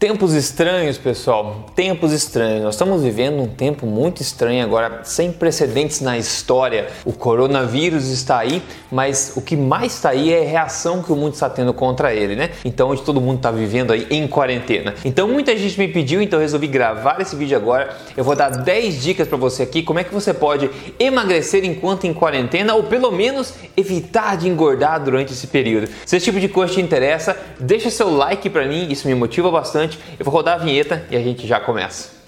Tempos estranhos, pessoal. Tempos estranhos. Nós estamos vivendo um tempo muito estranho agora, sem precedentes na história. O coronavírus está aí, mas o que mais está aí é a reação que o mundo está tendo contra ele, né? Então, onde todo mundo está vivendo aí em quarentena. Então, muita gente me pediu, então eu resolvi gravar esse vídeo agora. Eu vou dar 10 dicas para você aqui como é que você pode emagrecer enquanto em quarentena ou pelo menos evitar de engordar durante esse período. Se esse tipo de coisa te interessa, deixa seu like para mim, isso me motiva bastante eu vou rodar a vinheta e a gente já começa.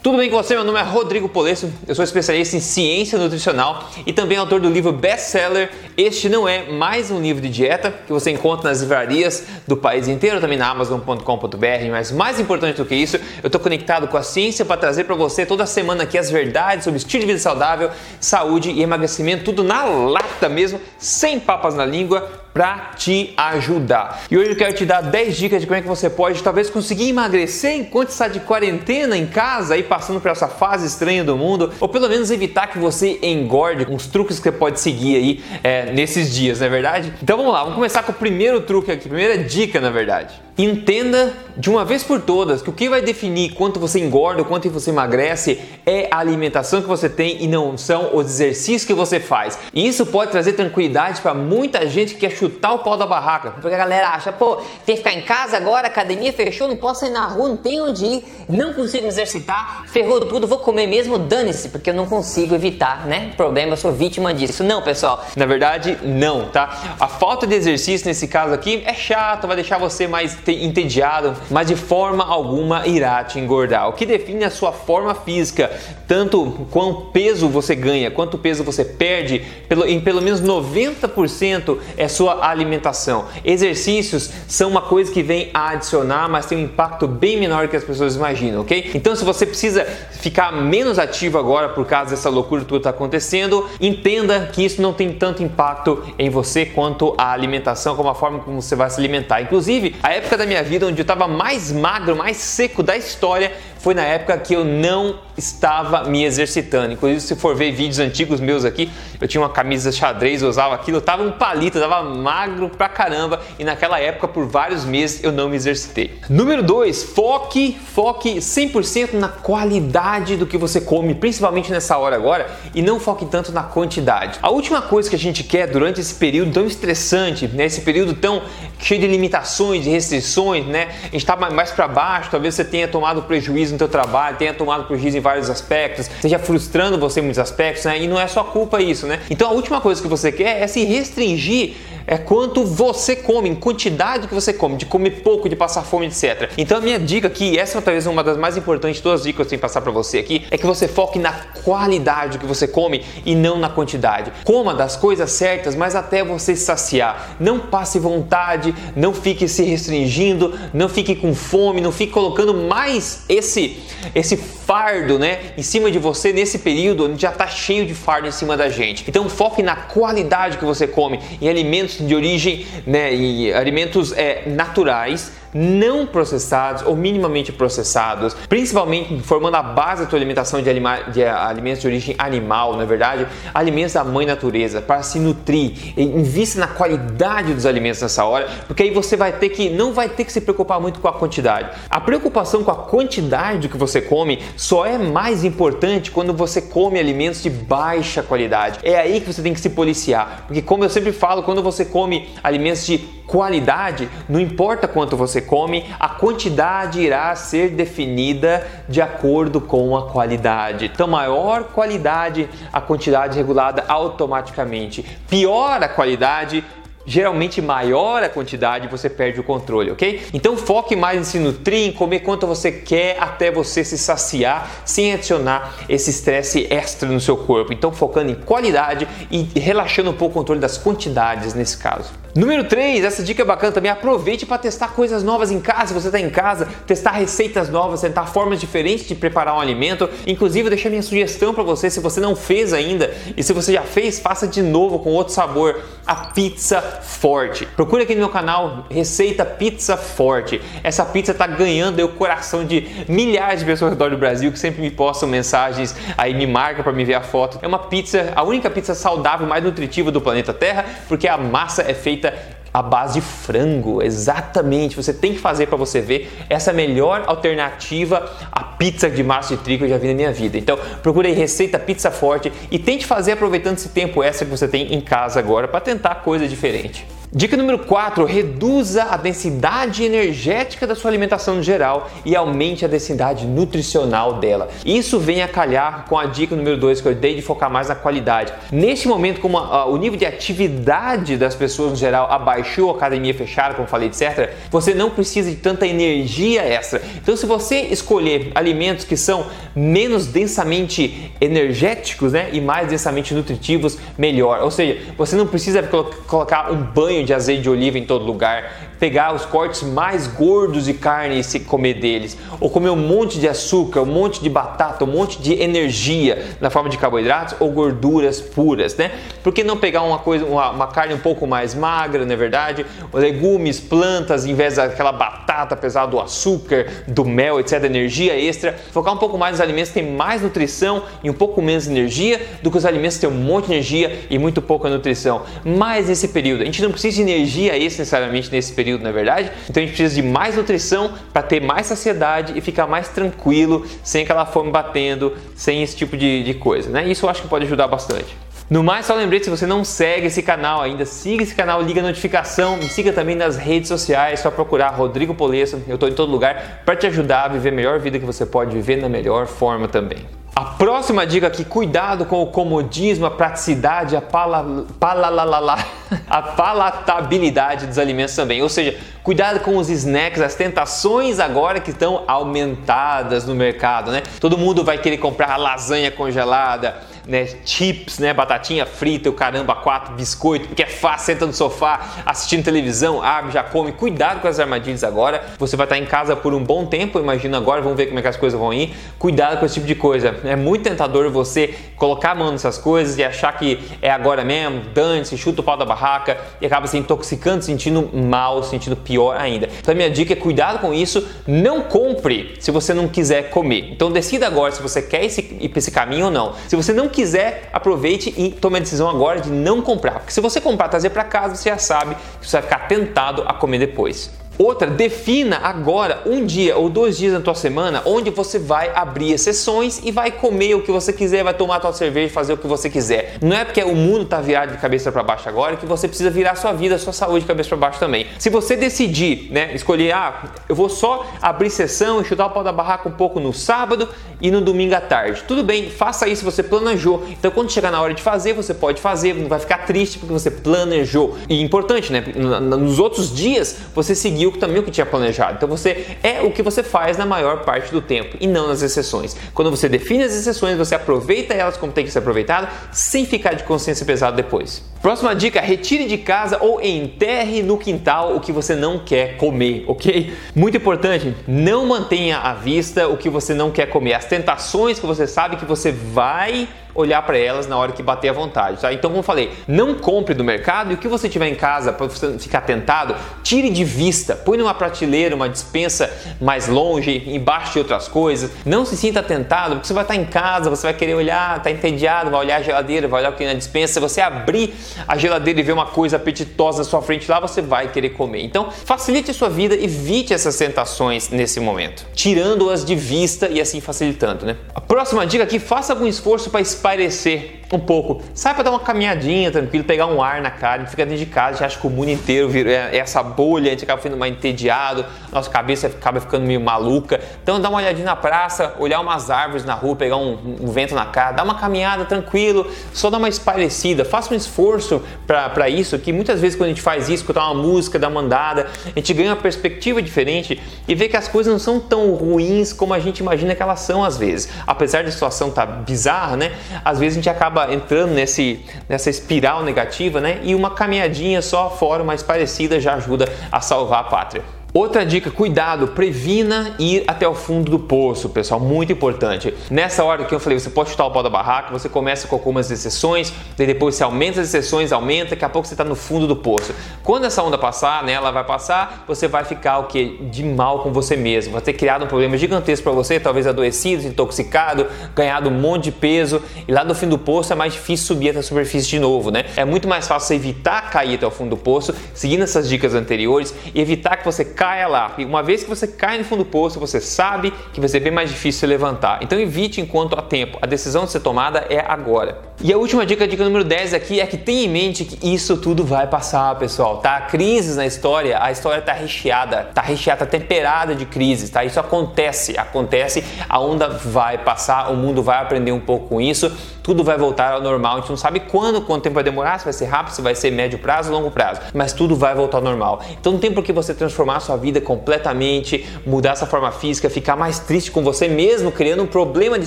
Tudo bem com você? Meu nome é Rodrigo Polesso, eu sou especialista em ciência nutricional e também autor do livro best-seller Este Não É Mais Um Livro de Dieta, que você encontra nas livrarias do país inteiro, também na Amazon.com.br, mas mais importante do que isso, eu estou conectado com a ciência para trazer para você toda semana aqui as verdades sobre estilo de vida saudável, saúde e emagrecimento, tudo na lata mesmo, sem papas na língua, para te ajudar. E hoje eu quero te dar 10 dicas de como é que você pode talvez conseguir emagrecer enquanto está de quarentena em casa e passando por essa fase estranha do mundo, ou pelo menos evitar que você engorde, uns truques que você pode seguir aí é, nesses dias, não é verdade? Então vamos lá, vamos começar com o primeiro truque aqui, primeira dica na verdade. Entenda de uma vez por todas que o que vai definir quanto você engorda, quanto você emagrece é a alimentação que você tem e não são os exercícios que você faz. E isso pode trazer tranquilidade para muita gente que quer chutar o pau da barraca. Porque a galera acha, pô, tem que ficar em casa agora, academia fechou, não posso sair na rua, não tenho onde ir, não consigo me exercitar, ferrou tudo, vou comer mesmo, dane-se, porque eu não consigo evitar, né? Problema, eu sou vítima disso. Não, pessoal. Na verdade, não, tá? A falta de exercício nesse caso aqui é chato, vai deixar você mais entediado, mas de forma alguma irá te engordar. O que define a sua forma física, tanto quanto peso você ganha, quanto peso você perde, pelo, em pelo menos 90% é sua alimentação. Exercícios são uma coisa que vem a adicionar, mas tem um impacto bem menor que as pessoas imaginam, ok? Então, se você precisa ficar menos ativo agora por causa dessa loucura que está acontecendo, entenda que isso não tem tanto impacto em você quanto a alimentação, como a forma como você vai se alimentar. Inclusive, a época da minha vida onde eu estava mais magro, mais seco da história foi na época que eu não estava me exercitando. Inclusive, se for ver vídeos antigos meus aqui, eu tinha uma camisa xadrez, eu usava aquilo, eu tava um palito, eu tava magro pra caramba e naquela época, por vários meses, eu não me exercitei. Número 2, foque, foque 100% na qualidade do que você come, principalmente nessa hora agora, e não foque tanto na quantidade. A última coisa que a gente quer durante esse período tão estressante, né, esse período tão cheio de limitações, de restrições, né, a gente tá mais para baixo, talvez você tenha tomado prejuízo no teu trabalho, tenha tomado prejuízo em vários aspectos, seja frustrando você em muitos aspectos, né? E não é só culpa isso, né? Então a última coisa que você quer é se restringir é quanto você come, em quantidade que você come, de comer pouco, de passar fome, etc. Então a minha dica aqui, essa é talvez uma das mais importantes todas as dicas que eu tenho que passar para você aqui, é que você foque na qualidade do que você come e não na quantidade. Coma das coisas certas, mas até você saciar. Não passe vontade, não fique se restringindo, não fique com fome, não fique colocando mais esse esse fardo, né, em cima de você nesse período onde já está cheio de fardo em cima da gente. Então foque na qualidade que você come, em alimentos de origem, né, e alimentos é, naturais não processados ou minimamente processados, principalmente formando a base da tua alimentação de, alima de alimentos de origem animal, na é verdade, alimentos da mãe natureza, para se nutrir. Invista na qualidade dos alimentos nessa hora, porque aí você vai ter que não vai ter que se preocupar muito com a quantidade. A preocupação com a quantidade do que você come só é mais importante quando você come alimentos de baixa qualidade. É aí que você tem que se policiar, porque como eu sempre falo, quando você come alimentos de qualidade, não importa quanto você come, a quantidade irá ser definida de acordo com a qualidade. Então, maior qualidade, a quantidade regulada automaticamente. Pior a qualidade, geralmente maior a quantidade, você perde o controle, ok? Então foque mais em se nutrir, em comer quanto você quer até você se saciar, sem adicionar esse estresse extra no seu corpo. Então focando em qualidade e relaxando um pouco o controle das quantidades nesse caso. Número 3, essa dica é bacana também. Aproveite para testar coisas novas em casa. Se você está em casa, testar receitas novas, tentar formas diferentes de preparar um alimento. Inclusive, deixar minha sugestão para você, se você não fez ainda e se você já fez, faça de novo com outro sabor, a pizza forte. Procure aqui no meu canal receita pizza forte. Essa pizza está ganhando o coração de milhares de pessoas ao redor do Brasil que sempre me postam mensagens, aí me marcam para me ver a foto. É uma pizza, a única pizza saudável mais nutritiva do planeta Terra, porque a massa é feita a base de frango, exatamente. Você tem que fazer para você ver essa melhor alternativa à pizza de massa de trigo que eu já vi na minha vida. Então, procure receita pizza forte e tente fazer aproveitando esse tempo extra que você tem em casa agora para tentar coisa diferente. Dica número 4: reduza a densidade energética da sua alimentação no geral e aumente a densidade nutricional dela. Isso vem a calhar com a dica número 2 que eu dei de focar mais na qualidade. Neste momento, como a, a, o nível de atividade das pessoas no geral abaixou, a academia fechada, como falei, etc., você não precisa de tanta energia extra. Então, se você escolher alimentos que são menos densamente energéticos né, e mais densamente nutritivos, melhor. Ou seja, você não precisa colocar um banho de azeite de oliva em todo lugar, pegar os cortes mais gordos de carne e se comer deles, ou comer um monte de açúcar, um monte de batata, um monte de energia na forma de carboidratos ou gorduras puras, né? Por que não pegar uma coisa, uma, uma carne um pouco mais magra, não é verdade? Legumes, plantas, em vez daquela batata pesada do açúcar, do mel, etc, energia extra, focar um pouco mais nos alimentos que têm mais nutrição e um pouco menos energia do que os alimentos que têm um monte de energia e muito pouca nutrição. Mas nesse período, a gente não precisa de energia extra necessariamente nesse período na é verdade? Então a gente precisa de mais nutrição para ter mais saciedade e ficar mais tranquilo, sem aquela fome batendo, sem esse tipo de, de coisa, né? Isso eu acho que pode ajudar bastante. No mais, só lembrete, se você não segue esse canal ainda, siga esse canal, liga a notificação, me siga também nas redes sociais, só procurar Rodrigo Polesso, eu estou em todo lugar para te ajudar a viver a melhor vida que você pode viver na melhor forma também. A próxima dica aqui, cuidado com o comodismo, a praticidade, a, pala, a palatabilidade dos alimentos também. Ou seja, cuidado com os snacks, as tentações agora que estão aumentadas no mercado, né? Todo mundo vai querer comprar lasanha congelada, né, chips, né, batatinha frita, o caramba, quatro, biscoito, porque é fácil, senta no sofá, assistindo televisão, abre, já come. Cuidado com as armadilhas agora. Você vai estar em casa por um bom tempo, imagina agora, vamos ver como é que as coisas vão ir. Cuidado com esse tipo de coisa. É muito tentador você colocar a mão nessas coisas e achar que é agora mesmo, dane-se, chuta o pau da barraca e acaba se intoxicando, sentindo mal, sentindo pior ainda. Então a minha dica é cuidado com isso, não compre se você não quiser comer. Então decida agora se você quer ir para esse caminho ou não. Se você não quiser, aproveite e tome a decisão agora de não comprar. Porque se você comprar, trazer para casa, você já sabe que você vai ficar tentado a comer depois. Outra, defina agora um dia ou dois dias na tua semana onde você vai abrir exceções e vai comer o que você quiser, vai tomar tua cerveja, fazer o que você quiser. Não é porque o mundo está virado de cabeça para baixo agora que você precisa virar sua vida, sua saúde de cabeça para baixo também. Se você decidir, né, escolher, ah, eu vou só abrir sessão e chutar o pau da barraca um pouco no sábado e no domingo à tarde. Tudo bem, faça isso, você planejou. Então quando chegar na hora de fazer, você pode fazer, não vai ficar triste porque você planejou. E importante, né, nos outros dias você seguiu seguiu também o que tinha planejado. Então você é o que você faz na maior parte do tempo e não nas exceções. Quando você define as exceções, você aproveita elas como tem que ser aproveitado, sem ficar de consciência pesada depois. Próxima dica: retire de casa ou enterre no quintal o que você não quer comer, ok? Muito importante, não mantenha à vista o que você não quer comer, as tentações que você sabe que você vai olhar para elas na hora que bater à vontade, tá? Então, como eu falei, não compre do mercado e o que você tiver em casa para você ficar tentado, tire de vista, põe numa prateleira, uma dispensa mais longe, embaixo de outras coisas. Não se sinta tentado, porque você vai estar em casa, você vai querer olhar, tá entediado, vai olhar a geladeira, vai olhar o que tem na dispensa. Você abrir a geladeira e ver uma coisa apetitosa na sua frente lá, você vai querer comer. Então, facilite a sua vida, evite essas tentações nesse momento, tirando-as de vista e assim facilitando, né? A próxima dica aqui, faça algum esforço para espairecer um pouco. Sai para dar uma caminhadinha tranquilo, pegar um ar na cara, fica dentro de casa, já acha que o mundo inteiro vira é, é essa bolha, a gente acaba ficando mais entediado, nossa cabeça acaba ficando meio maluca. Então dá uma olhadinha na praça, olhar umas árvores na rua, pegar um, um vento na cara, dá uma caminhada tranquilo, só dá uma espairecida, faça um esforço esforço para isso que muitas vezes quando a gente faz isso, escutar uma música, dar uma andada, a gente ganha uma perspectiva diferente e vê que as coisas não são tão ruins como a gente imagina que elas são às vezes. Apesar da situação estar tá bizarra, né? Às vezes a gente acaba entrando nesse, nessa espiral negativa, né? E uma caminhadinha só fora, mais parecida, já ajuda a salvar a pátria. Outra dica, cuidado, previna ir até o fundo do poço, pessoal, muito importante. Nessa hora que eu falei, você pode chutar o pau da barraca, você começa com algumas exceções, depois você aumenta as exceções, aumenta, daqui a pouco você está no fundo do poço. Quando essa onda passar, né, ela vai passar, você vai ficar o que? De mal com você mesmo, vai ter criado um problema gigantesco para você, talvez adoecido, intoxicado, ganhado um monte de peso, e lá no fim do poço é mais difícil subir até a superfície de novo, né? É muito mais fácil você evitar cair até o fundo do poço, seguindo essas dicas anteriores, e evitar que você caia lá. E uma vez que você cai no fundo do poço, você sabe que vai ser bem mais difícil levantar. Então evite enquanto há tempo. A decisão de ser tomada é agora. E a última dica, dica número 10 aqui, é que tenha em mente que isso tudo vai passar, pessoal, tá? Crises na história, a história tá recheada, tá recheada, tá temperada de crises, tá? Isso acontece, acontece, a onda vai passar, o mundo vai aprender um pouco com isso, tudo vai voltar ao normal. A gente não sabe quando, quanto tempo vai demorar, se vai ser rápido, se vai ser médio prazo, longo prazo, mas tudo vai voltar ao normal. Então não tem por que você transformar sua vida completamente, mudar essa forma física, ficar mais triste com você mesmo, criando um problema de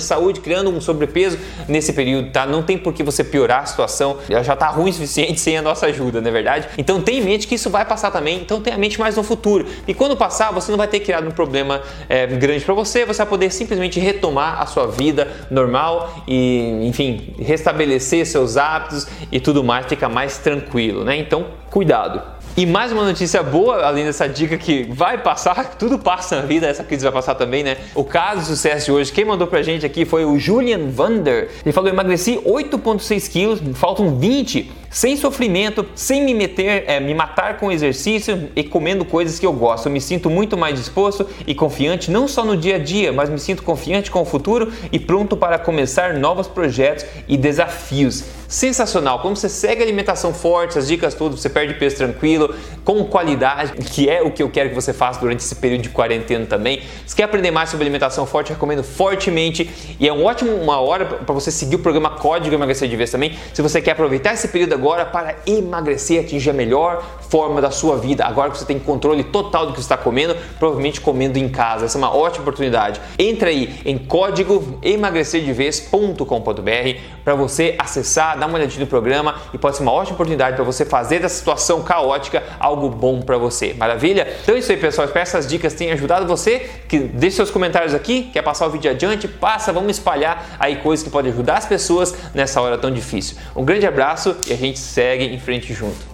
saúde, criando um sobrepeso nesse período, tá? Não tem por que você piorar a situação, já tá ruim o suficiente sem a nossa ajuda, não é verdade? Então tenha em mente que isso vai passar também, então tenha em mente mais no futuro. E quando passar, você não vai ter criado um problema é, grande para você, você vai poder simplesmente retomar a sua vida normal e, enfim, restabelecer seus hábitos e tudo mais, fica mais tranquilo, né? Então, cuidado. E mais uma notícia boa, além dessa dica que vai passar, tudo passa na vida, essa crise vai passar também, né? O caso de sucesso de hoje, quem mandou pra gente aqui foi o Julian Vander. Ele falou: emagreci 8,6 quilos, faltam 20, sem sofrimento, sem me meter, é, me matar com exercício e comendo coisas que eu gosto. Eu me sinto muito mais disposto e confiante, não só no dia a dia, mas me sinto confiante com o futuro e pronto para começar novos projetos e desafios. Sensacional! Como você segue a alimentação forte, as dicas todas, você perde peso tranquilo, com qualidade, que é o que eu quero que você faça durante esse período de quarentena também. Se quer aprender mais sobre alimentação forte, recomendo fortemente e é um ótimo uma hora para você seguir o programa Código Emagrecer de Vez também. Se você quer aproveitar esse período agora para emagrecer, atingir a melhor forma da sua vida, agora que você tem controle total do que está comendo, provavelmente comendo em casa. Essa é uma ótima oportunidade. Entra aí em código emagrecerdevez.com.br para você acessar, dar uma olhadinha no programa e pode ser uma ótima oportunidade para você fazer dessa situação caótica algo bom para você. Maravilha? Então é isso aí, pessoal. Espero que essas dicas tenham ajudado você. Que deixe seus comentários aqui, quer passar o vídeo adiante, passa, vamos espalhar aí coisas que podem ajudar as pessoas nessa hora tão difícil. Um grande abraço e a gente segue em frente junto.